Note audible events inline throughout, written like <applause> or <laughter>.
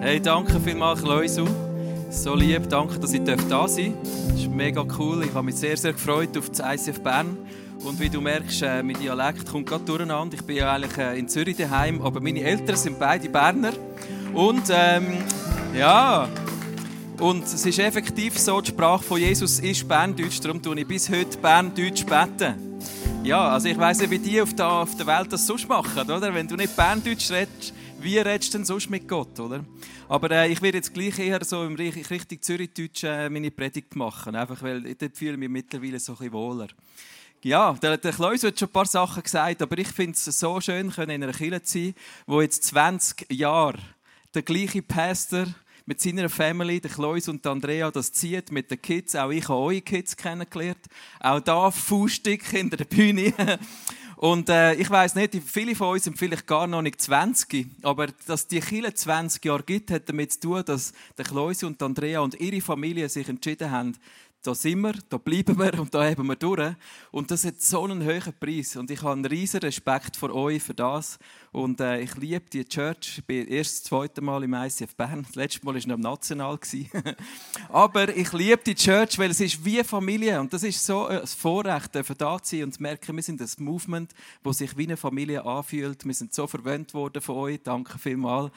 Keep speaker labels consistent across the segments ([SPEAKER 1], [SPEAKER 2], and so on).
[SPEAKER 1] Hey, danke vielmals, Leusu. So lieb, danke, dass ich da sein darf. Das ist mega cool. Ich habe mich sehr, sehr gefreut auf das ICF Bern. Und wie du merkst, äh, mein Dialekt kommt gerade durcheinander. Ich bin ja eigentlich äh, in Zürich daheim, aber meine Eltern sind beide Berner. Und ähm, ja, und es ist effektiv so, die Sprache von Jesus ist Berndeutsch, darum tue ich bis heute Berndeutsch beten. Ja, also ich weiss nicht, wie die auf der, auf der Welt das sonst machen, oder? Wenn du nicht Berndeutsch redest, wie redest du denn sonst mit Gott, oder? Aber äh, ich werde jetzt gleich eher so im Richtung Zürichdeutsch äh, meine Predigt machen, einfach weil dort fühle ich mich mittlerweile so ein bisschen wohler. Ja, der, der Kleus hat schon ein paar Sachen gesagt, aber ich finde es so schön, in einer Kirche zu sein, wo jetzt 20 Jahre der gleiche Pastor mit seiner Family, der Kleus und Andrea, das zieht mit den Kids. Auch ich habe eure Kids kennengelernt. Auch da Fußstück hinter der Bühne. <laughs> Und äh, ich weiß nicht, viele von uns sind vielleicht gar noch nicht 20, aber dass die Kille 20 Jahre gibt, hat damit zu tun, dass der Kleus und Andrea und ihre Familie sich entschieden haben, da sind wir, da bleiben wir und da haben wir durch. Und das hat so einen hohen Preis. Und ich habe einen riesen Respekt vor euch für das. Und äh, ich liebe die Church. Ich bin erst das zweite Mal im ICF Bern. Das letzte Mal war noch im National. <laughs> Aber ich liebe die Church, weil es ist wie Familie. Und das ist so ein Vorrecht, für da zu sein und zu merken, wir sind ein Movement, das sich wie eine Familie anfühlt. Wir sind so verwöhnt worden von euch. Danke vielmals.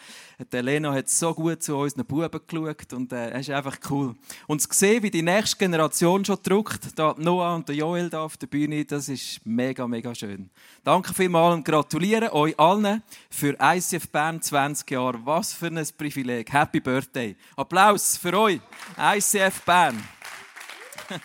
[SPEAKER 1] Die Elena hat so gut zu unseren Buben geschaut. Und äh, es ist einfach cool. Und zu sehen, wie die nächste Generation schon druckt, da Noah und Joel da auf der Bühne, das ist mega, mega schön. Danke vielmals und gratuliere euch allen für ICF Bern 20 Jahre. Was für ein Privileg. Happy Birthday. Applaus für euch, ICF Bern. <laughs>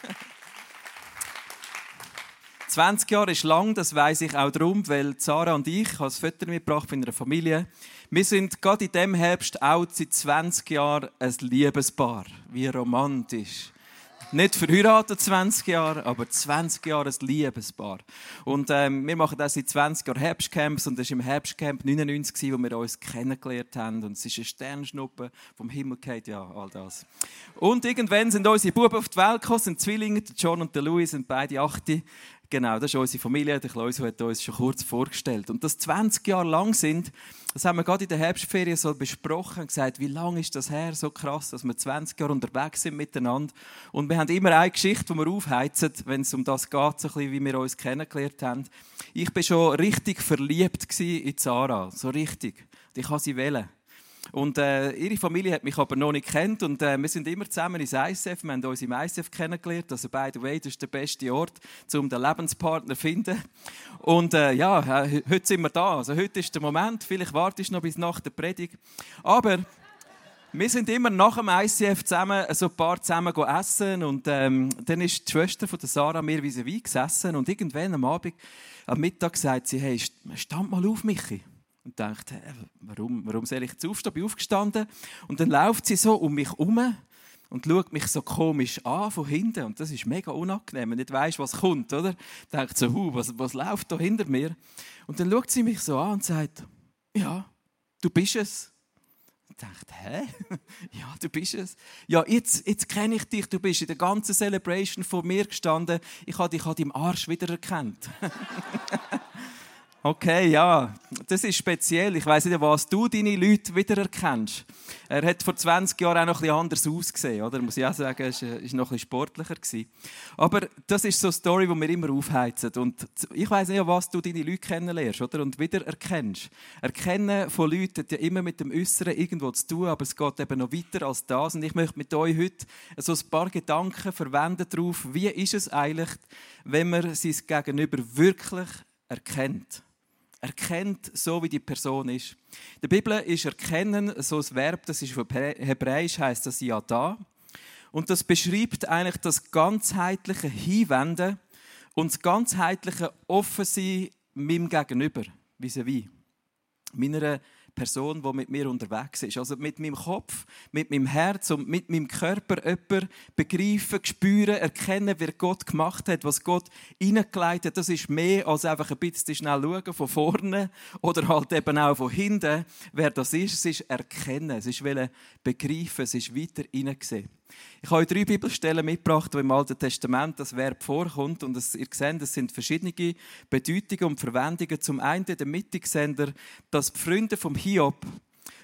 [SPEAKER 1] 20 Jahre ist lang, das weiß ich auch darum, weil Sarah und ich, das Foto mitgebracht von einer Familie, wir sind gerade in diesem Herbst auch seit 20 Jahren ein Liebespaar. Wie romantisch. Nicht verheiratet 20 Jahre, aber 20 Jahre ein Liebespaar. Und ähm, wir machen das seit 20 Jahren Herbstcamps und das war im Herbstcamp 99, wo wir uns kennengelernt haben. Und es ist eine Sternschnuppe vom Himmel geht ja, all das. Und irgendwann sind unsere Buben auf die Welt gekommen, sind Zwillinge, John und Louis sind beide achte. Genau, das ist unsere Familie. Der Klaus hat uns schon kurz vorgestellt. Und das 20 Jahre lang sind, das haben wir gerade in der Herbstferien so besprochen und gesagt, wie lange ist das her? So krass, dass wir 20 Jahre unterwegs sind miteinander. Und wir haben immer eine Geschichte, die wir aufheizen, wenn es um das geht, so ein bisschen, wie wir uns kennengelernt haben. Ich war schon richtig verliebt in Sarah. So richtig. Und ich habe sie wählen. Und äh, ihre Familie hat mich aber noch nicht kennt und äh, wir sind immer zusammen ins ICF. Wir haben uns im ICF kennengelernt. Also by the way, das ist der beste Ort, um den Lebenspartner zu finden. Und äh, ja, äh, heute sind wir da. Also heute ist der Moment. Vielleicht wartest du noch bis nach der Predigt. Aber wir sind immer nach dem ICF zusammen, so ein paar zusammen essen und ähm, dann ist die Schwester von der Sarah mir wie vis gesessen und irgendwann am Abend, am Mittag sagt sie, hey, stand mal auf, Michi und denkt, warum, warum soll ich jetzt aufstehen? Bin aufgestanden und dann läuft sie so um mich herum und schaut mich so komisch an von hinten und das ist mega unangenehm, wenn du nicht weißt, was kommt, oder? Denkt so, was, was läuft da hinter mir? Und dann schaut sie mich so an und sagt, ja, du bist es. Ich dachte, hä? <laughs> ja, du bist es. Ja, jetzt, jetzt kenne ich dich. Du bist in der ganzen Celebration vor mir gestanden. Ich habe dich an deinem Arsch wiedererkannt. <laughs> Okay, ja, das ist speziell. Ich weiß nicht, was du deine Leute wiedererkennst. Er hat vor 20 Jahren auch noch etwas anders ausgesehen, oder? Muss ich auch sagen, er war noch etwas sportlicher. Aber das ist so eine Story, die wir immer aufheizen. Und ich weiß nicht, was du deine Leute kennenlernst, oder? Und wiedererkennst. Erkennen von Leuten hat ja immer mit dem Äußeren irgendwo zu tun, aber es geht eben noch weiter als das. Und ich möchte mit euch heute so ein paar Gedanken verwenden darauf, wie ist es eigentlich, wenn man sein Gegenüber wirklich erkennt erkennt, so wie die Person ist. In der Bibel ist erkennen so ein Verb, das ist auf Hebräisch heißt das ja da. Und das beschreibt eigentlich das ganzheitliche Hinwenden und das ganzheitliche Offensein meinem Gegenüber, vis-à-vis. Meiner Person, die mit mir unterwegs ist. Also mit meinem Kopf, mit meinem Herz und mit meinem Körper jemanden begreifen, spüren, erkennen, wer Gott gemacht hat, was Gott hineingeleitet hat. Das ist mehr als einfach ein bisschen schnell schauen von vorne oder halt eben auch von hinten, wer das ist. Es ist erkennen, es ist begreifen, es ist weiter hineinsehen. Ich habe euch drei Bibelstellen mitgebracht, wo im Alten Testament das Verb vorkommt. Und das, ihr seht, es sind verschiedene Bedeutungen und Verwendungen. Zum einen in der ihr, dass die Freunde vom Hiob,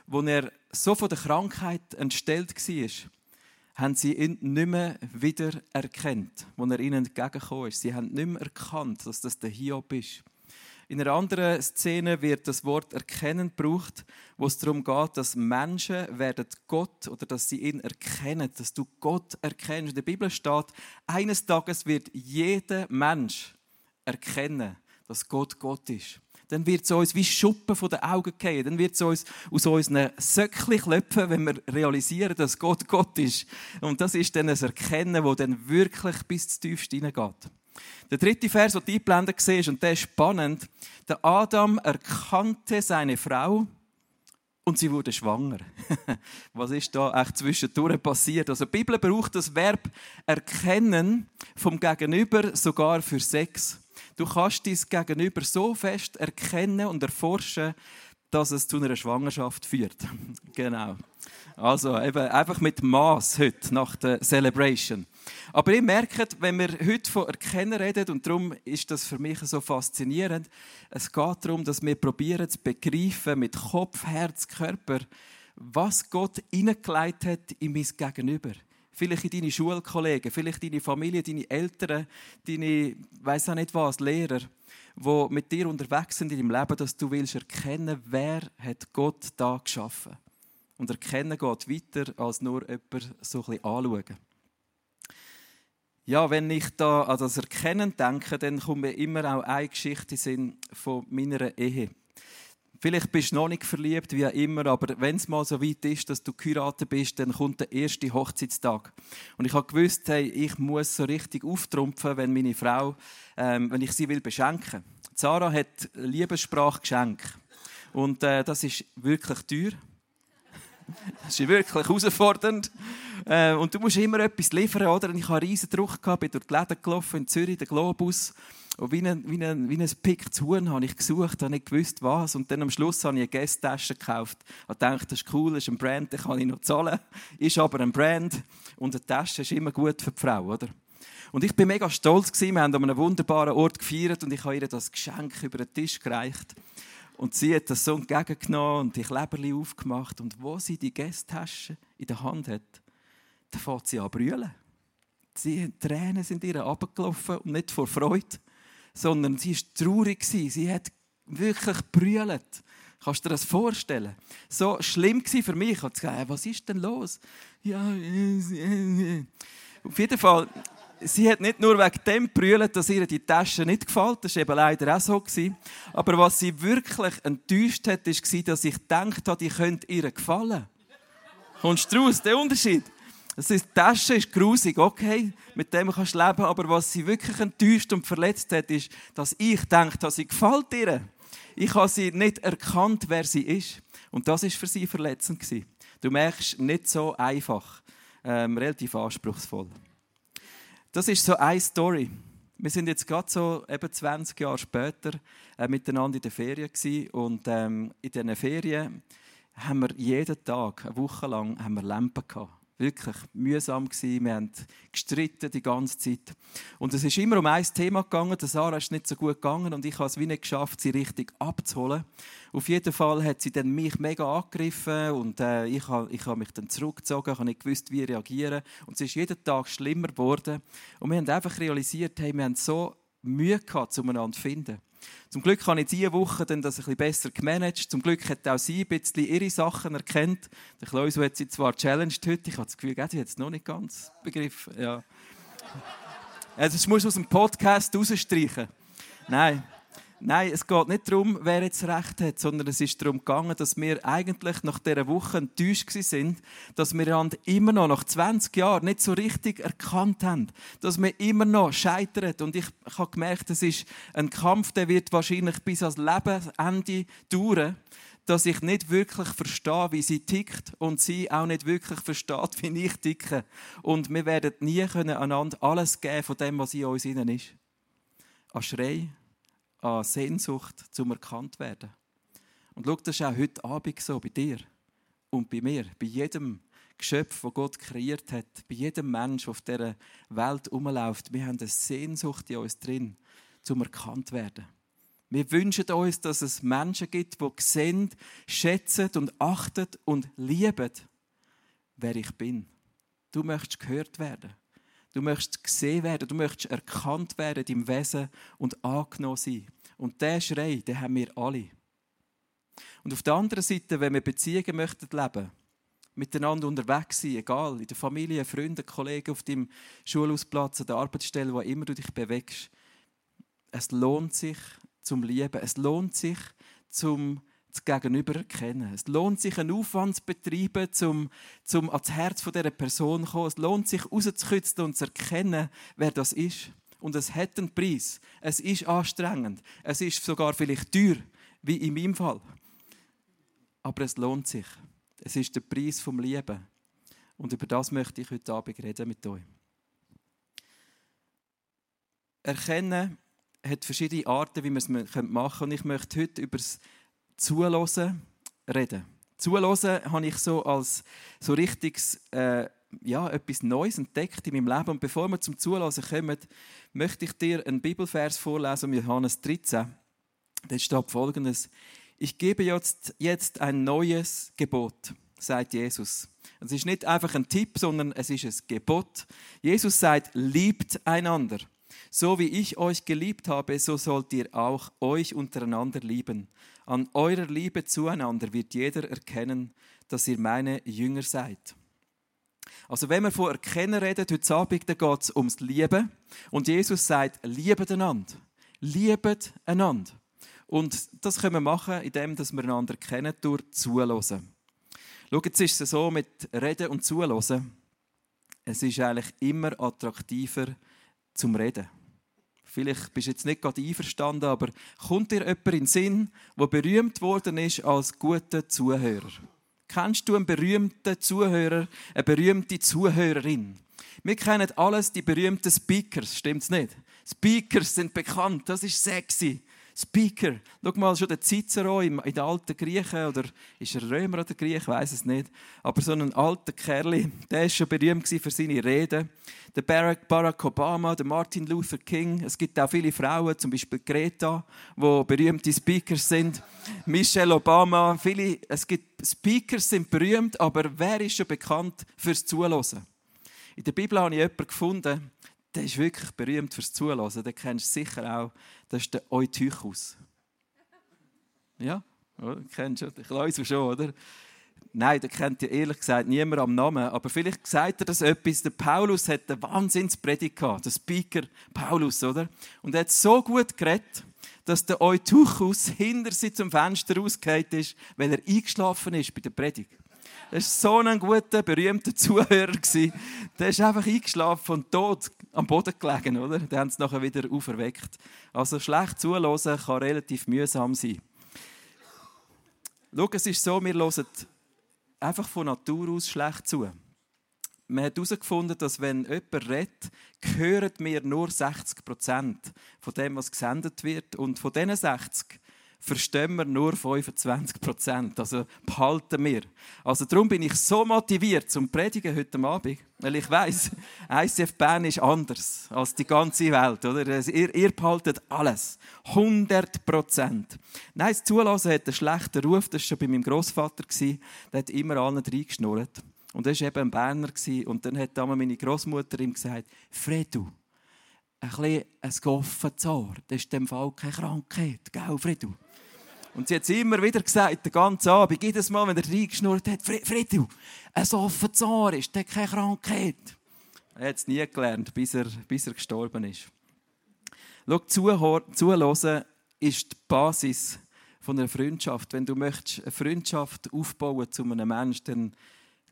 [SPEAKER 1] wo er so von der Krankheit entstellt war, haben sie ihn nicht mehr wieder erkannt, als er ihnen entgegengekommen ist. Sie haben nicht mehr erkannt, dass das der Hiob ist. In einer anderen Szene wird das Wort erkennen gebraucht, wo es darum geht, dass Menschen werden Gott oder dass sie ihn erkennen, dass du Gott erkennst. In der Bibel steht, eines Tages wird jeder Mensch erkennen, dass Gott Gott ist. Dann wird es uns wie Schuppen von den Augen gehen. Dann wird es uns aus unseren Söckchen klopfen, wenn wir realisieren, dass Gott Gott ist. Und das ist dann ein Erkennen, das dann wirklich bis zu tiefst hineingeht. Der dritte Vers, den du eingeblendet siehst, und der ist spannend. Der Adam erkannte seine Frau und sie wurde schwanger. <laughs> Was ist da echt zwischendurch passiert? Also die Bibel braucht das Verb erkennen vom Gegenüber sogar für Sex. Du kannst dein Gegenüber so fest erkennen und erforschen, dass es zu einer Schwangerschaft führt. <laughs> genau. Also eben einfach mit Maß heute nach der Celebration. Aber ihr merkt, wenn wir heute von Erkennen reden, und darum ist das für mich so faszinierend, es geht darum, dass wir probieren zu begreifen mit Kopf, Herz, Körper, was Gott hineingelegt hat in mein Gegenüber. Vielleicht in deine Schulkollegen, vielleicht deine Familie, deine Eltern, deine, weiß auch nicht was, Lehrer, die mit dir unterwegs sind in deinem Leben, dass du willst erkennen, wer hat Gott da geschaffen. Und erkennen geht weiter als nur jemand so ein bisschen anschauen. Ja, wenn ich da an das Erkennen denke, dann kommt mir immer auch eine Geschichte in von meiner Ehe. Vielleicht bist du noch nicht verliebt, wie auch immer, aber wenn es mal so weit ist, dass du geheiratet bist, dann kommt der erste Hochzeitstag. Und ich habe gewusst, hey, ich muss so richtig auftrumpfen, wenn meine Frau, ähm, wenn ich sie will beschenken. Sarah hat Liebessprachgeschenk. Und äh, das ist wirklich teuer. <laughs> Das ist wirklich herausfordernd. Äh, und du musst immer etwas liefern, oder? Und ich hatte einen riesen Druck, gehabt, bin durch die Läden gelaufen, in Zürich, den Globus. Und wie ein, wie ein, wie ein Pick zu Huhn habe ich gesucht, habe nicht gewusst, was. Und dann am Schluss habe ich eine Guest-Tasche gekauft. Ich dachte, das ist cool, das ist ein Brand, den kann ich noch zahlen. Ist aber ein Brand. Und eine Tasche ist immer gut für die Frau, oder? Und ich bin mega stolz gewesen. Wir haben an einem wunderbaren Ort gefeiert und ich habe ihr das Geschenk über den Tisch gereicht. Und sie hat das so entgegengenommen und die Kleberli aufgemacht. Und wo sie die Gästtasche in der Hand hat, da fängt sie an zu. Die Tränen sind ihr abgelaufen und nicht vor Freude, sondern sie war traurig. Sie hat wirklich brüllt. Kannst du dir das vorstellen? So schlimm war für mich. Ich habe gesagt, was ist denn los? Ja, auf jeden Fall, sie hat nicht nur wegen dem brüllt, dass ihr die Tasche nicht gefällt, das war eben leider auch so. Aber was sie wirklich enttäuscht hat, war, dass ich gedacht habe, die könnte ihr gefallen. Kommst du raus, der Unterschied? Das ist, die Tasche ist grusig, okay, mit dem kannst du leben, aber was sie wirklich enttäuscht und verletzt hat, ist, dass ich denke, sie gefällt ihr. Ich habe sie nicht erkannt, wer sie ist. Und das ist für sie verletzend Du merkst, nicht so einfach, ähm, relativ anspruchsvoll. Das ist so eine Story. Wir sind jetzt gerade so eben 20 Jahre später äh, miteinander in der Ferien und ähm, in diesen Ferien haben wir jeden Tag, eine Woche lang, haben wir Lampen gehabt wirklich mühsam gewesen. Wir haben gestritten die ganze Zeit. Und es ist immer um ein Thema gegangen. Der Sarah ist nicht so gut gegangen und ich habe es wie nicht geschafft, sie richtig abzuholen. Auf jeden Fall hat sie dann mich mega angegriffen und äh, ich habe ich hab mich dann zurückgezogen, habe nicht gewusst, wie reagieren. Und es ist jeden Tag schlimmer geworden. Und wir haben einfach realisiert, hey, wir haben so Mühe gehabt, zueinander zu finden. Zum Glück habe ich diese Woche dann das bisschen besser gemanagt. Zum Glück hat auch sie ein bisschen ihre Sachen erkannt. Der Klausu hat sie zwar challenged heute. Ich habe das Gefühl, sie hat es noch nicht ganz begriffen. Ja. Also, das musst du aus dem Podcast rausstreichen. Nein. Nein, es geht nicht darum, wer jetzt Recht hat, sondern es ist darum gegangen, dass wir eigentlich nach dieser Woche enttäuscht sind, dass wir immer noch nach 20 Jahren nicht so richtig erkannt haben, dass wir immer noch scheitern. Und ich, habe gemerkt, es ist ein Kampf, der wird wahrscheinlich bis ans Lebensende dauern, dass ich nicht wirklich verstehe, wie sie tickt und sie auch nicht wirklich versteht, <laughs> wie ich ticke. Und wir werden nie einander alles geben von dem, was in uns innen ist. An Schrei, an Sehnsucht zum erkannt werden. Und schau, das ist auch heute Abend so bei dir und bei mir, bei jedem Geschöpf, das Gott kreiert hat, bei jedem Mensch, der auf dieser Welt herumläuft. Wir haben eine Sehnsucht in uns drin, zum erkannt werden. Wir wünschen uns, dass es Menschen gibt, die sehen, schätzen und achten und lieben, wer ich bin. Du möchtest gehört werden. Du möchtest gesehen werden. Du möchtest erkannt werden im Wesen und angenommen sein. Und der Schrei, den haben wir alle. Und auf der anderen Seite, wenn wir Beziehungen möchten leben, miteinander unterwegs sein, egal, in der Familie, Freunden, Kollegen, auf dem Schulhausplatz, an der Arbeitsstelle, wo immer du dich bewegst, es lohnt sich zum Lieben. Es lohnt sich zum das Gegenüber erkennen. Es lohnt sich, einen Aufwand zu betreiben, um, um ans Herz dieser Person zu kommen. Es lohnt sich, rauszukützen und zu erkennen, wer das ist. Und es hat einen Preis. Es ist anstrengend. Es ist sogar vielleicht teuer, wie in meinem Fall. Aber es lohnt sich. Es ist der Preis vom Lieben. Und über das möchte ich heute Abend reden mit euch. Erkennen hat verschiedene Arten, wie man es machen kann. Und ich möchte heute über das Zuhören reden. Zuhören habe ich so als so richtiges, äh, ja, etwas Neues entdeckt in meinem Leben. Und bevor wir zum Zuhören kommen, möchte ich dir einen Bibelvers vorlesen, Johannes 13. Da steht folgendes: Ich gebe jetzt, jetzt ein neues Gebot, sagt Jesus. Es ist nicht einfach ein Tipp, sondern es ist ein Gebot. Jesus sagt, liebt einander. So wie ich euch geliebt habe, so sollt ihr auch euch untereinander lieben. An eurer Liebe zueinander wird jeder erkennen, dass ihr meine Jünger seid. Also wenn wir von Erkennen reden, heute Abend, dann geht es ums Lieben. Und Jesus sagt, liebet einander. Liebet einander. Und das können wir machen, indem wir einander kennen, durch Zuhören. Schau, jetzt ist es so mit Reden und Zuhören. Es ist eigentlich immer attraktiver zum Reden. Vielleicht bist du jetzt nicht gerade einverstanden, aber kommt dir jemand in den Sinn, der berühmt worden ist als guter Zuhörer? Kennst du einen berühmten Zuhörer, eine berühmte Zuhörerin? Wir kennen alles die berühmten Speakers, stimmt's nicht? Speakers sind bekannt, das ist sexy. Speaker. Schau mal, schon der Cicero in den alten Griechen, oder ist er Römer oder Griech, ich weiß es nicht. Aber so ein alter Kerl, der ist schon berühmt für seine Reden. Der Barack Obama, der Martin Luther King. Es gibt auch viele Frauen, zum Beispiel Greta, wo berühmte Speakers sind. Michelle Obama, viele. Es gibt Speakers sind berühmt, aber wer ist schon bekannt fürs Zuhören? In der Bibel habe ich jemanden gefunden, der ist wirklich berühmt fürs Zuhören. Den kennst du sicher auch. Das ist der Eutychus. Ja, oder? kennst du den Kleusel schon, oder? Nein, den kennt ja ehrlich gesagt niemand am Namen. Aber vielleicht sagt er das etwas. Der Paulus hat einen Wahnsinnspredigt gehabt. Der Speaker Paulus, oder? Und er hat so gut geredet, dass der Eutychus hinter sich zum Fenster rausgehauen ist, weil er eingeschlafen ist bei der Predigt. Er war so ein guter, berühmter <laughs> Zuhörer. Der ist einfach eingeschlafen und tot am Boden gelegen, oder? Dann haben sie nachher wieder auferweckt. Also schlecht zuhören kann relativ mühsam sein. Schau, es ist so, wir hören einfach von Natur aus schlecht zu. Man hat herausgefunden, dass wenn jemand redet, hören wir nur 60 Prozent von dem, was gesendet wird. Und von diesen 60 verstehen wir nur 25 Prozent. Also behalten wir. Also darum bin ich so motiviert zum Predigen heute Abend, weil ich weiß, <laughs> ICF Bern ist anders als die ganze Welt. Oder? Ihr, ihr behaltet alles. 100 Prozent. Nein, das Zulassen hat einen schlechten Ruf. Das war schon bei meinem Großvater. Der hat immer allen reingeschnurrt. Und er war eben ein Berner. Und dann hat meine Großmutter ihm gesagt, Fredu, ein bisschen ein goffenes Ohr, das ist in dem Fall keine Krankheit. Gell, Fredu? Und sie hat es immer wieder gesagt, den ganzen Abend, jedes Mal, wenn er reingeschnurrt hat, Friedel, ein offenes Ohr ist, der keine Krankheit. Er hat es nie gelernt, bis er, bis er gestorben ist. Schau, zuhören ist die Basis von einer Freundschaft. Wenn du möchtest eine Freundschaft aufbauen zu einem Menschen, dann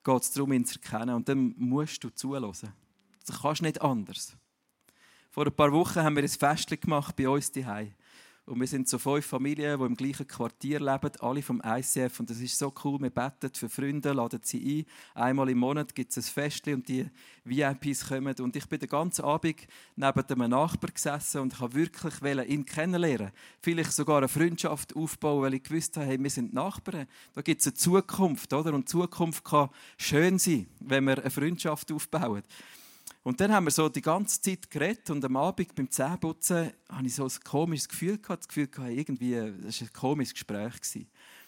[SPEAKER 1] geht es darum, ihn zu erkennen. Und dann musst du zuhören. Das kannst du nicht anders. Vor ein paar Wochen haben wir ein Fest gemacht bei uns daheim. Und wir sind so fünf Familien, die im gleichen Quartier leben, alle vom ICF. Und das ist so cool. Wir beten für Freunde, laden sie ein. Einmal im Monat gibt es ein Fest und die VIPs kommen. Und ich bin den ganzen Abend neben einem Nachbar gesessen und habe wirklich ihn kennenlernen. Vielleicht sogar eine Freundschaft aufbauen, weil ich gewusst habe, hey, wir sind Nachbarn. Da gibt es eine Zukunft, oder? Und Zukunft kann schön sein, wenn wir eine Freundschaft aufbauen. Und dann haben wir so die ganze Zeit geredet und am Abend beim Zähneputzen hatte ich so ein komisches Gefühl gehabt, das Gefühl gehabt, irgendwie, das war ein komisches Gespräch. Gewesen.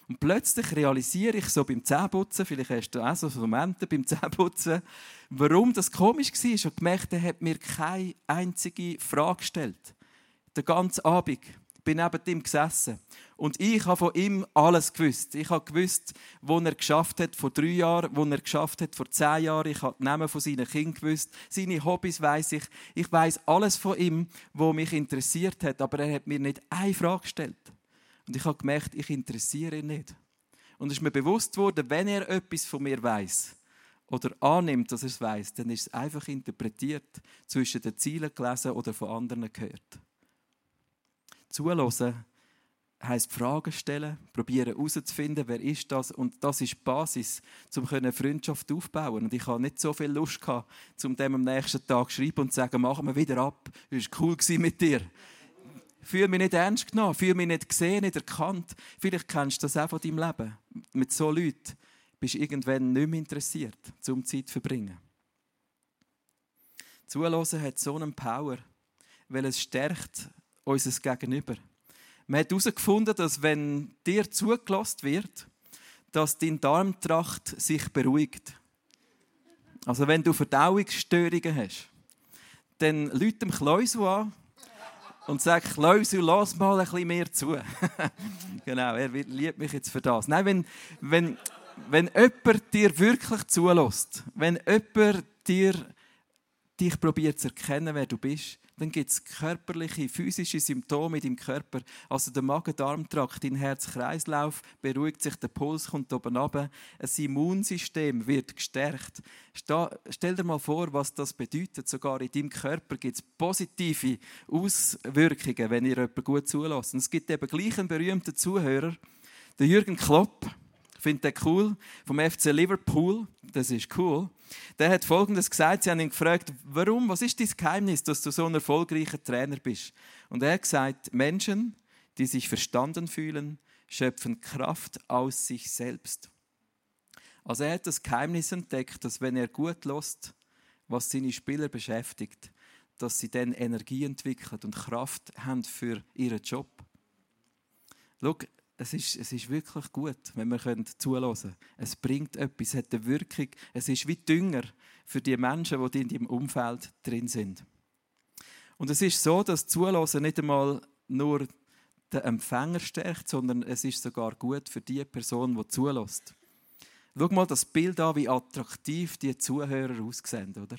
[SPEAKER 1] Und plötzlich realisiere ich so beim Zähneputzen, vielleicht hast du auch so Momente beim Zähneputzen, warum das komisch war. Habe gemerkt, er hat mir keine einzige Frage gestellt. Den ganzen Abend bin neben ihm gesessen. Und ich habe von ihm alles gewusst. Ich habe gewusst, wo er geschafft hat vor drei Jahren, wo er geschafft hat vor zehn Jahren. Ich habe die Namen von seinen Kindern gewusst. Seine Hobbys weiß ich. Ich weiß alles von ihm, wo mich interessiert hat. Aber er hat mir nicht eine Frage gestellt. Und ich habe gemerkt, ich interessiere ihn nicht. Und es ist mir bewusst worden, wenn er etwas von mir weiß oder annimmt, dass er es weiß, dann ist es einfach interpretiert, zwischen den Zielen gelesen oder von anderen gehört. Zuhören heisst Fragen stellen, probieren herauszufinden, wer ist das und das ist die Basis, um eine Freundschaft aufzubauen. Und ich hatte nicht so viel Lust gehabt, um dem am nächsten Tag zu schreiben und zu sagen, machen wir wieder ab, es war cool mit dir. Fühle mich nicht ernst genommen, fühle mich nicht gesehen, nicht erkannt. Vielleicht kennst du das auch von deinem Leben. Mit so Leuten bist du irgendwann nicht mehr interessiert, um Zeit zu verbringen. Zuhören hat so einen Power, weil es stärkt unser Gegenüber. Man hat herausgefunden, dass wenn dir zugelassen wird, dass dein Darmtracht sich beruhigt. Also wenn du Verdauungsstörungen hast, dann Leute dem Kleusel an und sagt, Kleusel, lass mal ein bisschen mehr zu. <laughs> genau, er liebt mich jetzt für das. Nein, wenn, wenn, wenn jemand dir wirklich zulässt, wenn jemand dir, dich probiert zu erkennen, wer du bist, dann gibt es körperliche, physische Symptome in deinem Körper. Also der Magen-Darm-Trakt, dein Herz-Kreislauf beruhigt sich, der Puls kommt oben runter, ein Immunsystem wird gestärkt. Stell dir mal vor, was das bedeutet. Sogar in deinem Körper gibt es positive Auswirkungen, wenn ihr jemanden gut zulässt. es gibt eben gleich einen berühmten Zuhörer, der Jürgen Klopp, finde den cool, vom FC Liverpool. Das ist cool. Der hat Folgendes gesagt. Sie haben ihn gefragt, warum, was ist dein Geheimnis, dass du so ein erfolgreicher Trainer bist? Und er hat gesagt, Menschen, die sich verstanden fühlen, schöpfen Kraft aus sich selbst. Also er hat das Geheimnis entdeckt, dass wenn er gut lässt, was seine Spieler beschäftigt, dass sie dann Energie entwickeln und Kraft haben für ihren Job. Schau, es ist, es ist wirklich gut, wenn wir zulassen können. Es bringt etwas, es hat eine Wirkung. Es ist wie Dünger für die Menschen, die in deinem Umfeld drin sind. Und es ist so, dass Zulassen nicht einmal nur den Empfänger stärkt, sondern es ist sogar gut für die Person, die zulässt. Schau mal das Bild an, wie attraktiv die Zuhörer aussehen, oder?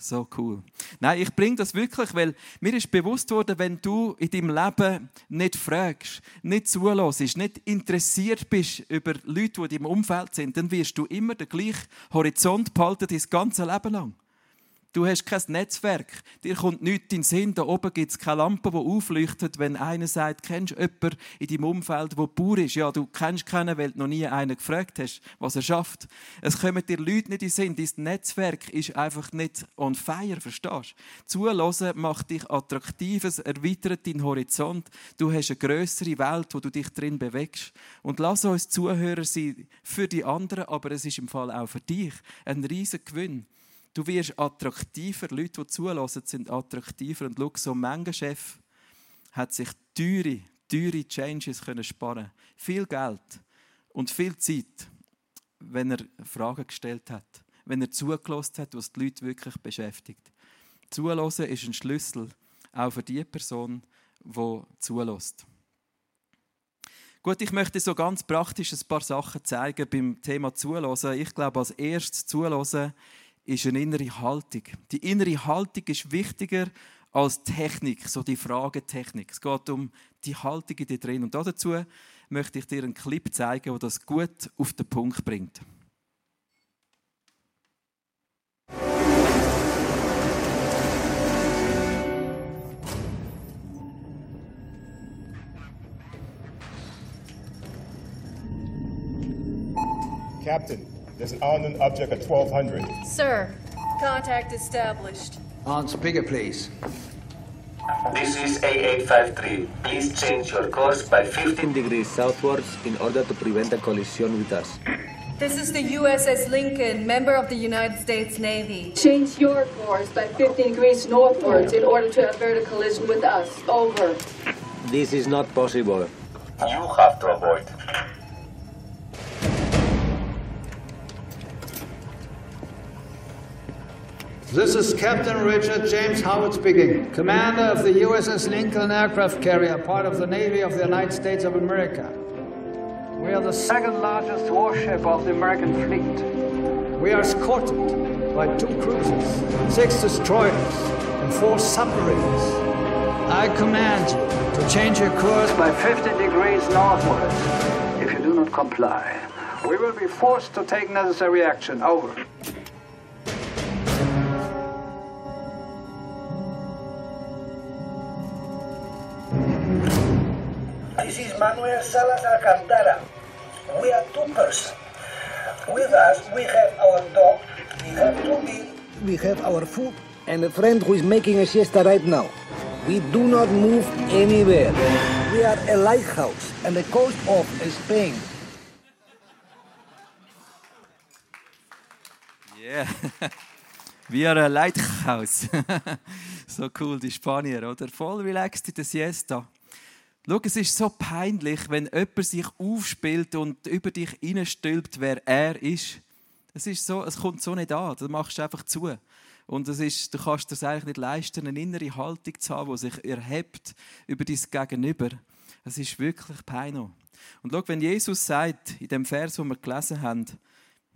[SPEAKER 1] So cool. Nein, ich bringe das wirklich, weil mir ist bewusst worden, wenn du in deinem Leben nicht fragst, nicht zulässt, nicht interessiert bist über Leute, die in deinem Umfeld sind, dann wirst du immer den gleichen Horizont behalten, dein ganze Leben lang. Du hast kein Netzwerk. Dir kommt nichts in den Sinn. Da oben gibt es keine Lampe, die aufleuchtet, wenn einer sagt, kennst du jemanden in deinem Umfeld, der Bauer ist? Ja, du kennst keinen, weil du noch nie einen gefragt hast, was er schafft. Es kommen dir Leute nicht in den Sinn. Dein Netzwerk ist einfach nicht on fire, verstehst du? Zuhören macht dich attraktiv, es erweitert deinen Horizont. Du hast eine größere Welt, wo du dich drin bewegst. Und lass uns Zuhörer sein für die anderen, aber es ist im Fall auch für dich ein riesiger Gewinn. Du wirst attraktiver. Leute, die zulassen, sind attraktiver. Und schau, so ein Chef hat sich teure, teure Changes können sparen Viel Geld und viel Zeit, wenn er Fragen gestellt hat. Wenn er zugelassen hat, was die Leute wirklich beschäftigt. Zulassen ist ein Schlüssel, auch für die Person, die zulässt. Gut, ich möchte so ganz praktisch ein paar Sachen zeigen beim Thema Zulassen. Ich glaube, als erstes Zulassen ist eine innere Haltung. Die innere Haltung ist wichtiger als Technik, so die Fragetechnik. Es geht um die Haltung in dir drin. Und dazu möchte ich dir einen Clip zeigen, der das gut auf den Punkt bringt.
[SPEAKER 2] Captain, There's an unknown object at 1200.
[SPEAKER 3] Sir, contact established.
[SPEAKER 4] On speaker, please.
[SPEAKER 5] This is A853. Please change your course by 15 degrees southwards in order to prevent a collision with us.
[SPEAKER 3] This is the USS Lincoln, member of the United States Navy.
[SPEAKER 4] Change your course by 15 degrees northwards in order to avert a collision with us. Over.
[SPEAKER 6] This is not possible.
[SPEAKER 5] You have to avoid.
[SPEAKER 7] This is Captain Richard James Howard speaking, commander of the USS Lincoln aircraft carrier, part of the Navy of the United States of America. We are the second largest warship of the American fleet. We are escorted by two cruisers, six destroyers, and four submarines. I command you to change your course by 50 degrees northwards. If you do not comply, we will be forced to take necessary action. Over.
[SPEAKER 8] This is Manuel Salas Alcantara. We are two persons. With us, we have our dog, we have two meat,
[SPEAKER 6] We have our food and a friend who is making a siesta right now. We do not move anywhere. We are a lighthouse on the coast of Spain.
[SPEAKER 1] Yeah. <laughs> We are a Lighthouse. <laughs> so cool, die Spanier, oder? Voll relaxed in der Siesta. Schau, es ist so peinlich, wenn jemand sich aufspielt und über dich hineinstülpt, wer er ist. Es, ist so, es kommt so nicht an, das machst du einfach zu. Und es ist, du kannst es eigentlich nicht leisten, eine innere Haltung zu haben, die sich erhebt über dein Gegenüber. Es ist wirklich peinlich. Und schau, wenn Jesus sagt, in dem Vers, wo wir gelesen haben,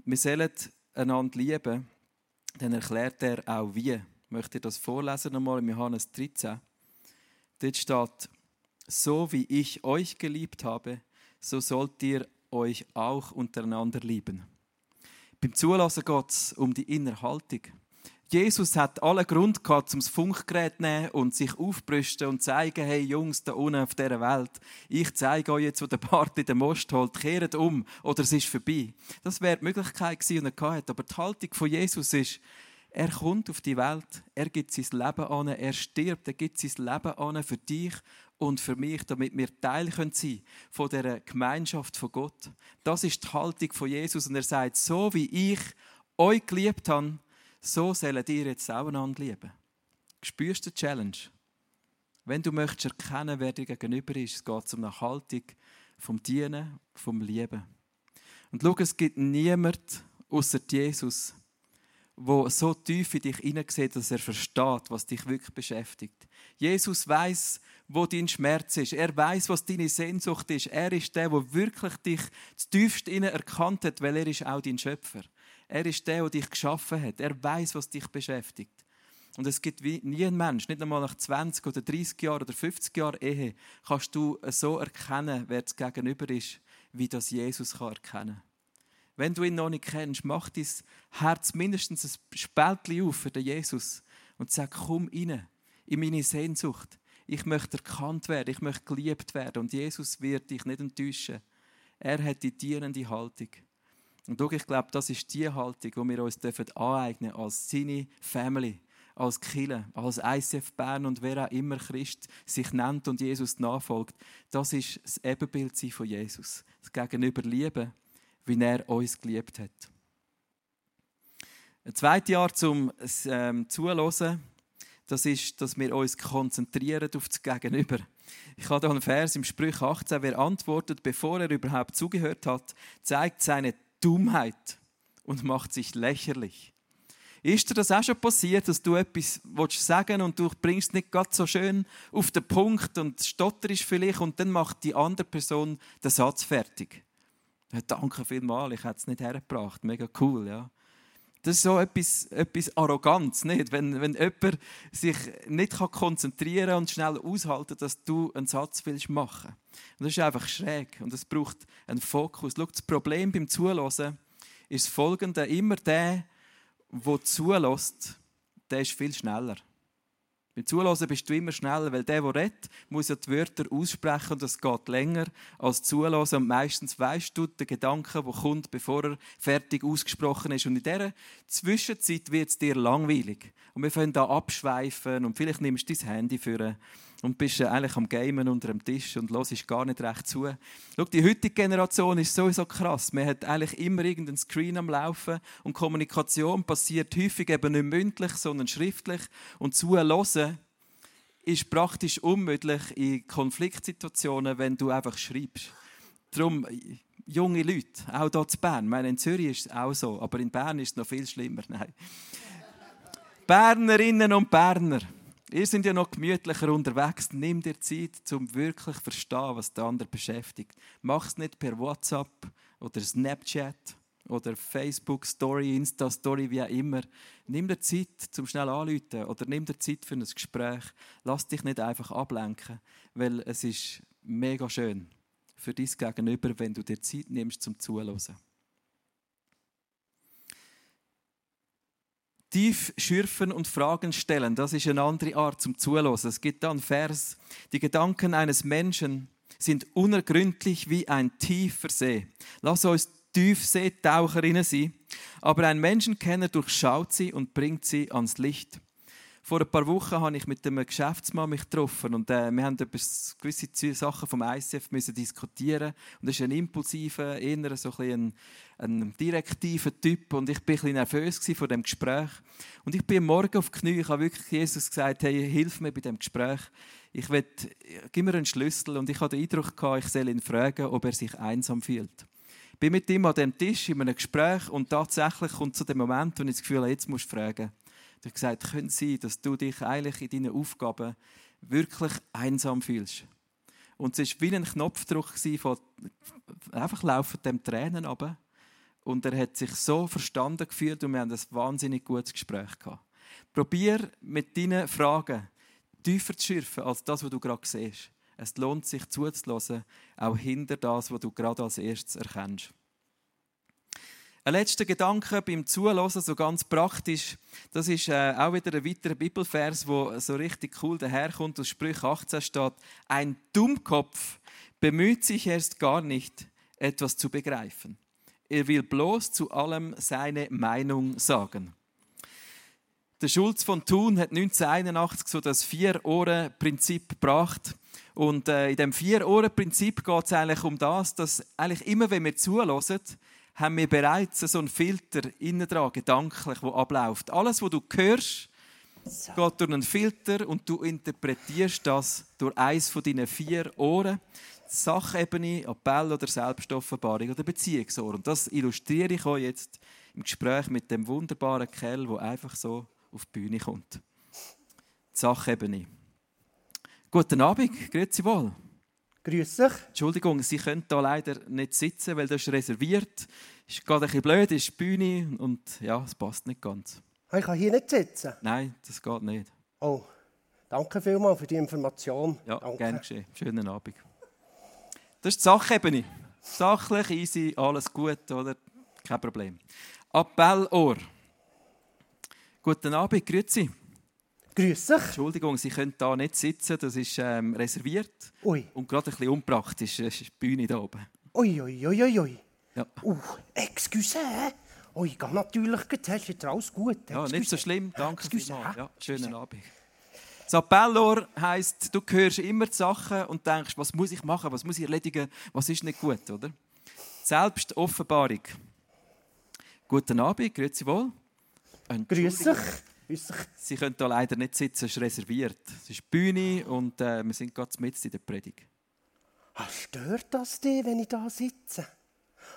[SPEAKER 1] wir sollen einander lieben, dann erklärt er auch wie. Ich möchte das vorlesen nochmal in Johannes 13. Dort steht, so wie ich euch geliebt habe, so sollt ihr euch auch untereinander lieben. Beim Zulassen geht es um die Innerhaltung. Jesus hat alle Grund gehabt, zum Funkgerät zu nehmen und sich aufbrüsten und zeigen, hey Jungs da unten auf dieser Welt, ich zeige euch jetzt, wo der Bart in den Most holt, kehrt um oder es ist vorbei. Das wäre die Möglichkeit gewesen, die er hatte. Aber die Haltung von Jesus ist, er kommt auf die Welt, er gibt sein Leben an, er stirbt, er gibt sein Leben an für dich und für mich, damit wir Teil sein können von dieser Gemeinschaft von Gott. Das ist die Haltung von Jesus und er sagt, so wie ich euch geliebt habe, so sollen ihr jetzt auch einander lieben. Spürst du die Challenge? Wenn du möchtest erkennen, wer dir gegenüber ist, es geht um eine Haltung vom Dienen, vom Lieben. Und schau, es gibt niemand außer Jesus, wo so tief in dich hineinsieht, dass er versteht, was dich wirklich beschäftigt. Jesus weiß, wo dein Schmerz ist. Er weiß, was deine Sehnsucht ist. Er ist der, der wirklich dich tiefst innen erkannt hat, weil er ist auch dein Schöpfer. Er ist der, der dich geschaffen hat. Er weiß, was dich beschäftigt. Und es gibt nie einen Mensch, nicht einmal nach 20 oder 30 Jahren oder 50 Jahren Ehe, kannst du so erkennen, wer das Gegenüber ist, wie das Jesus kann erkennen kann. Wenn du ihn noch nicht kennst, mach dein Herz mindestens ein Spältchen auf für den Jesus und sag, komm rein in meine Sehnsucht. Ich möchte erkannt werden, ich möchte geliebt werden und Jesus wird dich nicht enttäuschen. Er hat die dienende Haltung. Und doch, ich glaube, das ist die Haltung, die wir uns aneignen dürfen als seine Family, als Kille, als ICF Bern und wer auch immer Christ sich nennt und Jesus nachfolgt. Das ist das Ebenbild von Jesus. Das Gegenüber lieben, wie er uns geliebt hat. Ein zweites Jahr zum ähm, Zuhören, das ist, dass wir uns konzentrieren auf das Gegenüber. Ich habe hier einen Vers im Sprüch 18, wer antwortet, bevor er überhaupt zugehört hat, zeigt seine Dummheit und macht sich lächerlich. Ist dir das auch schon passiert, dass du etwas sagen willst und du bringst es nicht ganz so schön auf den Punkt und stotterst vielleicht und dann macht die andere Person den Satz fertig? Danke vielmals, ich hätte es nicht hergebracht. Mega cool, ja. Das ist so etwas, etwas Arroganz, nicht? Wenn, wenn jemand sich nicht konzentrieren kann und schnell aushalten dass du einen Satz willst machen Und das ist einfach schräg und es braucht einen Fokus. Schau, das Problem beim Zuhören ist folgende. Immer der, der zulässt, der ist viel schneller. Beim Zuhören bist du immer schneller, weil der, der redet, muss ja die Wörter aussprechen und das geht länger als Zuhören. Und meistens weißt du den Gedanken, der kommt, bevor er fertig ausgesprochen ist. Und in dieser Zwischenzeit wird es dir langweilig. Und wir können da abschweifen und vielleicht nimmst du dein Handy für und bist äh, eigentlich am Gamen unter dem Tisch und hörst gar nicht recht zu. Schau, die heutige Generation ist sowieso krass. Man hat eigentlich immer irgendeinen Screen am Laufen und Kommunikation passiert häufig eben nicht mündlich, sondern schriftlich. Und zuhören ist praktisch unmöglich in Konfliktsituationen, wenn du einfach schreibst. Darum, junge Leute, auch hier in Bern, ich meine, in Zürich ist es auch so, aber in Bern ist es noch viel schlimmer. Nein. Bernerinnen und Berner, ihr seid ja noch gemütlicher unterwegs. Nimm dir Zeit, um wirklich zu verstehen, was der andere beschäftigt. Mach es nicht per WhatsApp oder Snapchat oder Facebook Story, Insta Story, wie auch immer. Nimm dir Zeit zum schnell anrufen oder nimm dir Zeit für ein Gespräch. Lass dich nicht einfach ablenken, weil es ist mega schön für dein Gegenüber, wenn du dir Zeit nimmst zum Zuhören. Tief schürfen und Fragen stellen, das ist eine andere Art zum Zuhören. Es gibt da einen Vers, die Gedanken eines Menschen sind unergründlich wie ein tiefer See. Lass uns Tiefseetaucherinnen sein, aber ein Menschenkenner durchschaut sie und bringt sie ans Licht. Vor ein paar Wochen habe ich mit einem Geschäftsmann mich getroffen und äh, wir haben über gewisse Sachen vom ICF müssen diskutieren und das ist ein impulsiver, eher so ein, ein direktiver Typ und ich bin ein nervös vor dem Gespräch und ich bin morgen auf die Knie, ich habe wirklich Jesus gesagt, hey, hilf mir bei dem Gespräch. Ich will, gib mir einen Schlüssel und ich hatte den Eindruck gehabt, ich soll ihn fragen, ob er sich einsam fühlt. Bin mit ihm an dem Tisch in einem Gespräch und tatsächlich kommt zu dem Moment, wo ich das Gefühl habe, jetzt musst du fragen. Du hast gesagt, könnte sein, dass du dich eigentlich in deinen Aufgaben wirklich einsam fühlst. Und es war wie ein Knopfdruck von einfach laufen dem Tränen runter. Und er hat sich so verstanden gefühlt und wir haben ein wahnsinnig gutes Gespräch gehabt. Probier mit deinen Fragen tiefer zu schürfen als das, was du gerade siehst. Es lohnt sich zuzulassen, auch hinter das, was du gerade als erstes erkennst. Ein letzter Gedanke beim Zuhören, so ganz praktisch, das ist äh, auch wieder ein weiterer Bibelvers, wo so richtig cool daherkommt. Aus Sprüche 18 steht: Ein Dummkopf bemüht sich erst gar nicht, etwas zu begreifen. Er will bloß zu allem seine Meinung sagen. Der Schulz von Thun hat 1981 so das Vier-Ohren-Prinzip gebracht. Und äh, in dem Vier-Ohren-Prinzip geht es eigentlich um das, dass eigentlich immer, wenn wir zulassen, haben wir bereits so einen Filter innen dran, gedanklich, der abläuft. Alles, was du hörst, so. geht durch einen Filter und du interpretierst das durch eins von deinen vier Ohren. Sachebene, Appell oder Selbstoffenbarung oder Beziehungsohr. Und das illustriere ich euch jetzt im Gespräch mit dem wunderbaren Kerl, der einfach so auf die Bühne kommt. Die Sachebene. Guten Abend, grüezi wohl.
[SPEAKER 9] Grüß dich.
[SPEAKER 1] Entschuldigung, Sie können hier leider nicht sitzen, weil das ist reserviert. Ist gerade ein bisschen blöd, ist die Bühne und ja, es passt nicht ganz.
[SPEAKER 9] Ich kann hier nicht sitzen?
[SPEAKER 1] Nein, das geht nicht.
[SPEAKER 9] Oh, danke vielmals für die Information.
[SPEAKER 1] Ja,
[SPEAKER 9] danke.
[SPEAKER 1] gerne geschehen. Schönen Abend. Das ist die Sachebene. Sachlich, easy, alles gut, oder? Kein Problem. Appellohr. Guten Abend, grüezi.
[SPEAKER 9] Grüß dich.
[SPEAKER 1] Entschuldigung, Sie können hier nicht sitzen, das ist ähm, reserviert.
[SPEAKER 9] Ui.
[SPEAKER 1] Und gerade ein bisschen unpraktisch, es ist die Bühne hier oben.
[SPEAKER 9] Ui, ui, ui, ui, ui.
[SPEAKER 1] Ja.
[SPEAKER 9] Uh, excuse. Ui, geht natürlich, hast wieder alles gut.
[SPEAKER 1] Ja, nicht so schlimm, danke
[SPEAKER 9] Excuse, hä?
[SPEAKER 1] Ja, schönen Abend. Das Appellor heisst, du hörst immer die Sachen und denkst, was muss ich machen, was muss ich erledigen, was ist nicht gut, oder? Selbstoffenbarung. Guten Abend, grüezi wohl.
[SPEAKER 9] Grüß dich. Grüß.
[SPEAKER 1] Sie können hier leider nicht sitzen, es ist reserviert. Es ist Bühne und äh, wir sind gerade mitten in der Predigt.
[SPEAKER 9] Ah, stört das dich, wenn ich da sitze?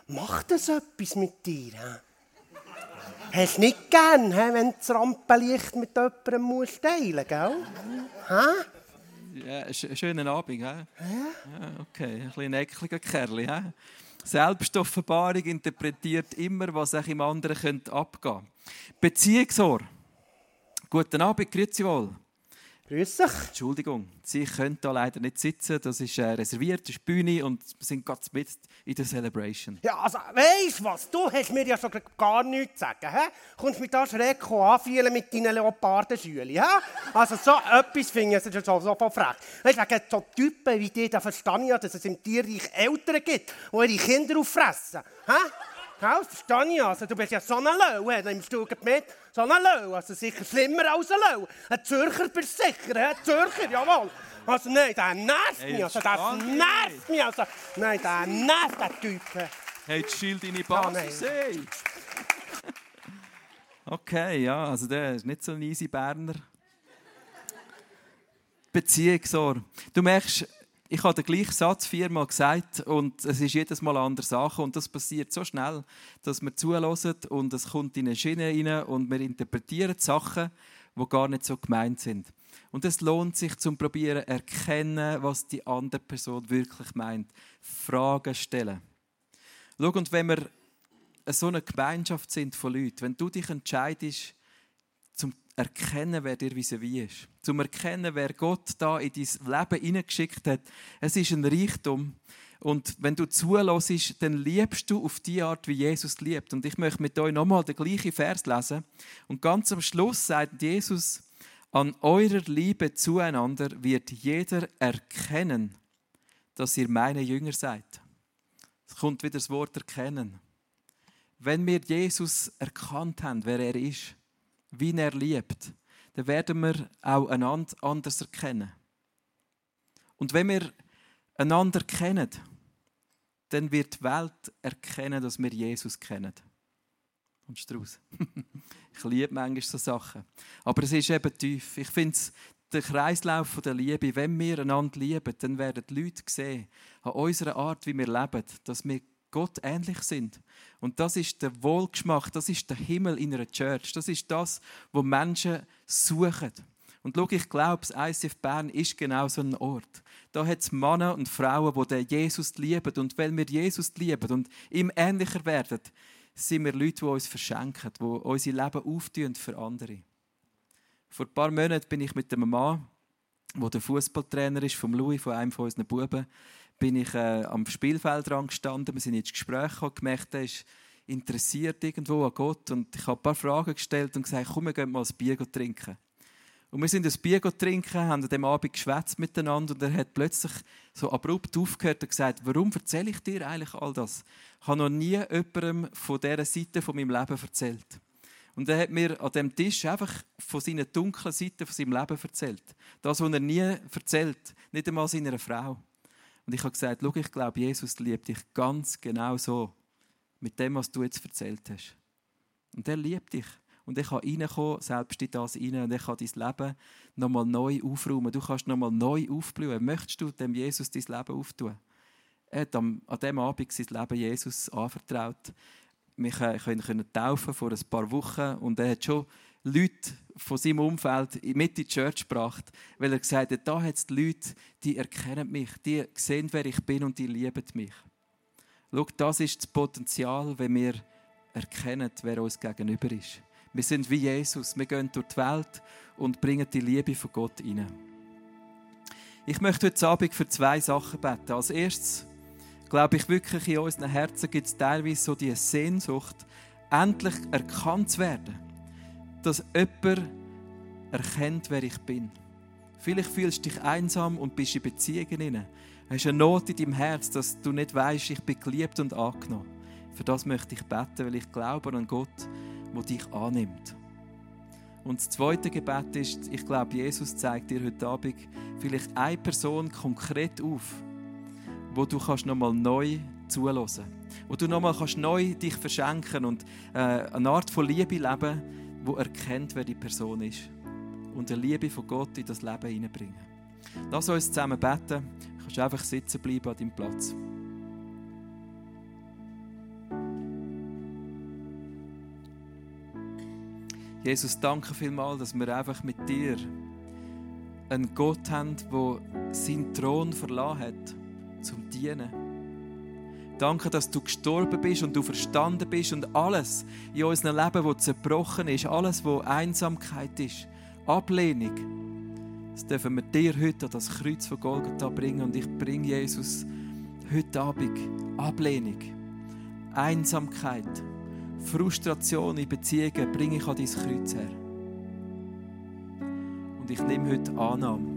[SPEAKER 9] Macht das etwas mit dir? He? Hast du nicht gern, he, wenn das Rampenlicht mit jemandem musst teilen gell?
[SPEAKER 1] Ja, sch schönen Abend. He? Ja? okay, ein bisschen ekliger Kerl. He? Selbstoffenbarung interpretiert immer, was auch im anderen könnte abgehen könnte. Beziehungsohr. Guten Abend, grüezi wohl.
[SPEAKER 9] Grüß dich.
[SPEAKER 1] Entschuldigung, Sie können da leider nicht sitzen. Das ist äh, reserviert, das ist die Bühne und wir sind ganz mit in der Celebration.
[SPEAKER 9] Ja, also, weisst was? Du hast mir ja schon gar nichts zu sagen. He? Kommst mit da schräg anfühlen mit deinen Leopardenschülen. He? Also, so etwas finde ich schon so, so von frech. Weißt du, wegen so Typen wie die, da verstehe ich ja, dass es im Tierreich Eltern gibt, die ihre Kinder auffressen. He? Gell, verstehe ich also. Du bist ja so ein Lau, he? im Stuhl mit. So ein Lau, also sicher schlimmer als ein Lau. Ein Zürcher bist du sicher, he? Zürcher, jawohl. Also nein, der nervt mich. Also,
[SPEAKER 1] spannend.
[SPEAKER 9] nervt mich. Also, nein, der nervt, der Typ.
[SPEAKER 1] Hey, Schild deine Basis, hey. Okay, ja, also der ist nicht so ein easy Berner. Beziehungsor. Du merkst, ich habe den gleichen Satz viermal gesagt und es ist jedes Mal eine andere Sache und das passiert so schnell, dass wir zulassen und es kommt in eine Schiene rein und wir interpretieren Sachen, die gar nicht so gemeint sind. Und es lohnt sich zum Probieren erkennen, was die andere Person wirklich meint. Fragen stellen. Schau, und wenn wir so eine Gemeinschaft sind von Leuten, wenn du dich entscheidest, zum erkennen, wer dir wie ist, zum erkennen, wer Gott da in dein Leben hineingeschickt hat, es ist ein Reichtum. Und wenn du zulässt, dann liebst du auf die Art, wie Jesus liebt. Und ich möchte mit euch nochmal den gleichen Vers lesen. Und ganz am Schluss sagt Jesus, an eurer Liebe zueinander wird jeder erkennen, dass ihr meine Jünger seid. Es kommt wieder das Wort erkennen. Wenn wir Jesus erkannt haben, wer er ist, wie er liebt, dann werden wir auch einander anders erkennen. Und wenn wir einander kennen, dann wird die Welt erkennen, dass wir Jesus kennen. Und Strauß. <laughs> ich liebe manchmal so Sachen. Aber es ist eben tief. Ich finde es der Kreislauf der Liebe. Wenn wir einander lieben, dann werden die Leute sehen, an unserer Art, wie wir leben, dass wir Gott ähnlich sind. Und das ist der Wohlgeschmack, das ist der Himmel in einer Church. Das ist das, wo Menschen suchen. Und schau, ich glaube, das ICF Bern ist genau so ein Ort. Da hat es Männer und Frauen, die Jesus lieben. Und weil wir Jesus lieben und ihm ähnlicher werden, sind wir Leute, die uns verschenken, die unser Leben auftun für andere. Vor ein paar Monaten bin ich mit einem Mann, der der Fußballtrainer ist, vom Louis, von einem von unseren Buben, bin ich äh, am Spielfeld dran gestanden. Wir sind ins Gespräch gekommen, gemerkt, er ist interessiert irgendwo an Gott. Und ich habe ein paar Fragen gestellt und gesagt, komm, wir gehen mal ein Bier trinken. Und wir sind ein Bier trinken, haben an dem Abend geschwätzt miteinander und er hat plötzlich so abrupt aufgehört und gesagt, warum erzähle ich dir eigentlich all das? Ich habe noch nie jemandem von dieser Seite von meinem Leben erzählt. Und er hat mir an dem Tisch einfach von seiner dunklen Seite von seinem Leben erzählt. Das, was er nie erzählt, nicht einmal seiner Frau. Und ich habe gesagt, schau, ich glaube, Jesus liebt dich ganz genau so, mit dem, was du jetzt erzählt hast. Und er liebt dich. Und ich kann reinkommen, selbst in das rein, und ich kann dein Leben nochmal neu aufräumen. Du kannst nochmal neu aufblühen. Möchtest du dem Jesus dein Leben auftun? Er hat an diesem Abend sein Leben Jesus anvertraut. Wir können taufen vor ein paar Wochen und er hat schon Leute von seinem Umfeld mit in die Church gebracht, weil er gesagt hat, da hat es Leute, die erkennen mich, die sehen, wer ich bin und die lieben mich. Schau, das ist das Potenzial, wenn wir erkennen, wer uns gegenüber ist. Wir sind wie Jesus. Wir gehen durch die Welt und bringen die Liebe von Gott hinein. Ich möchte heute Abend für zwei Sachen beten. Als erstes glaube ich wirklich, in unseren Herzen gibt es teilweise so die Sehnsucht, endlich erkannt zu werden. Dass jemand erkennt, wer ich bin. Vielleicht fühlst du dich einsam und bist in Beziehungen. Du hast eine Not in deinem Herz, dass du nicht weißt, ich bin geliebt und angenommen. Für das möchte ich beten, weil ich glaube an Gott, der dich annimmt. Und das zweite Gebet ist, ich glaube, Jesus zeigt dir heute Abend vielleicht eine Person konkret auf, wo du kannst nochmal neu zulassen wo du nochmal kannst neu dich verschenken und äh, eine Art von Liebe leben, wo erkennt, wer die Person ist und die Liebe von Gott in das Leben hineinbringen. Lass uns zusammen beten. Du kannst einfach sitzen bleiben an deinem Platz. Jesus, danke vielmals, dass wir einfach mit dir einen Gott haben, der seinen Thron verlassen hat, zum Dienen. Danke, dass du gestorben bist und du verstanden bist und alles in unserem Leben, das zerbrochen ist, alles, was Einsamkeit ist, Ablehnung, das dürfen wir dir heute an das Kreuz von Golgatha bringen. Und ich bringe Jesus heute Abend Ablehnung, Einsamkeit, Frustration in Beziehungen bringe ich an dein Kreuz her. Und ich nehme heute Annahme.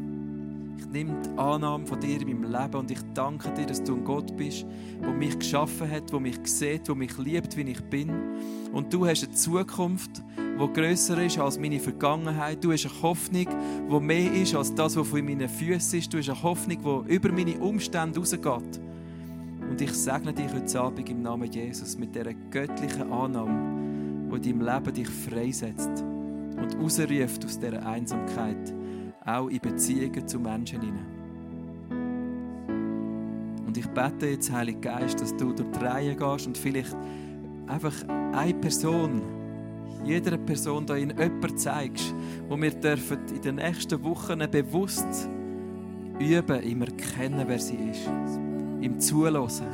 [SPEAKER 1] Ich nehme die Annahme von dir in meinem Leben und ich danke dir, dass du ein Gott bist, der mich geschaffen hat, der mich sieht, der mich liebt, wie ich bin. Und du hast eine Zukunft, wo grösser ist als meine Vergangenheit. Du hast eine Hoffnung, die mehr ist als das, was vor meinen Füßen ist. Du hast eine Hoffnung, die über meine Umstände rausgeht. Und ich segne dich heute Abend im Namen Jesus mit dieser göttlichen Annahme, die in deinem Leben dich freisetzt und rausruft aus dieser Einsamkeit, auch in Beziehungen zu Menschen hinein. Und ich bete jetzt, Heiliger Geist, dass du durch die Reihe gehst und vielleicht einfach eine Person, jeder Person da in jemanden zeigst, wo wir dürfen in den nächsten Wochen bewusst üben, im Erkennen, wer sie ist. Im Zulassen,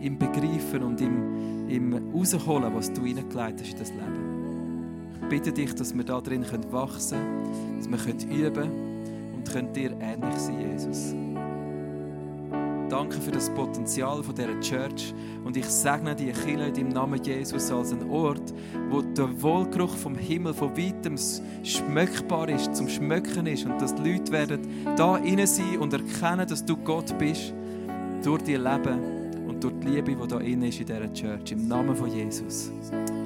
[SPEAKER 1] im Begreifen und im, im Rausholen, was du hineingelegt hast in das Leben. Ich bitte dich, dass wir da drin wachsen können, dass wir üben können können dir ähnlich sein, Jesus. Danke für das Potenzial von dieser Church und ich segne die Kirche in deinem Namen Jesus als ein Ort, wo der Wohlgeruch vom Himmel von weitem schmeckbar ist, zum Schmöcken ist und dass die Leute werden da rein sein und erkennen, dass du Gott bist durch die Leben und durch die Liebe, die da inne ist in dieser Church. Im Namen von Jesus.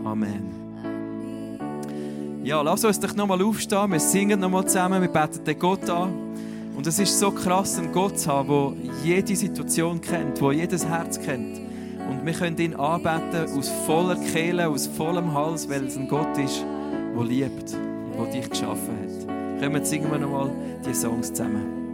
[SPEAKER 1] Amen. Ja, lass uns doch nochmal aufstehen. Wir singen nochmal zusammen. Wir beten den Gott an. Und es ist so krass, einen Gott zu haben, der jede Situation kennt, der jedes Herz kennt. Und wir können ihn anbeten aus voller Kehle, aus vollem Hals, weil es ein Gott ist, der liebt und der dich geschaffen hat. Kommen, singen wir nochmal die Songs zusammen.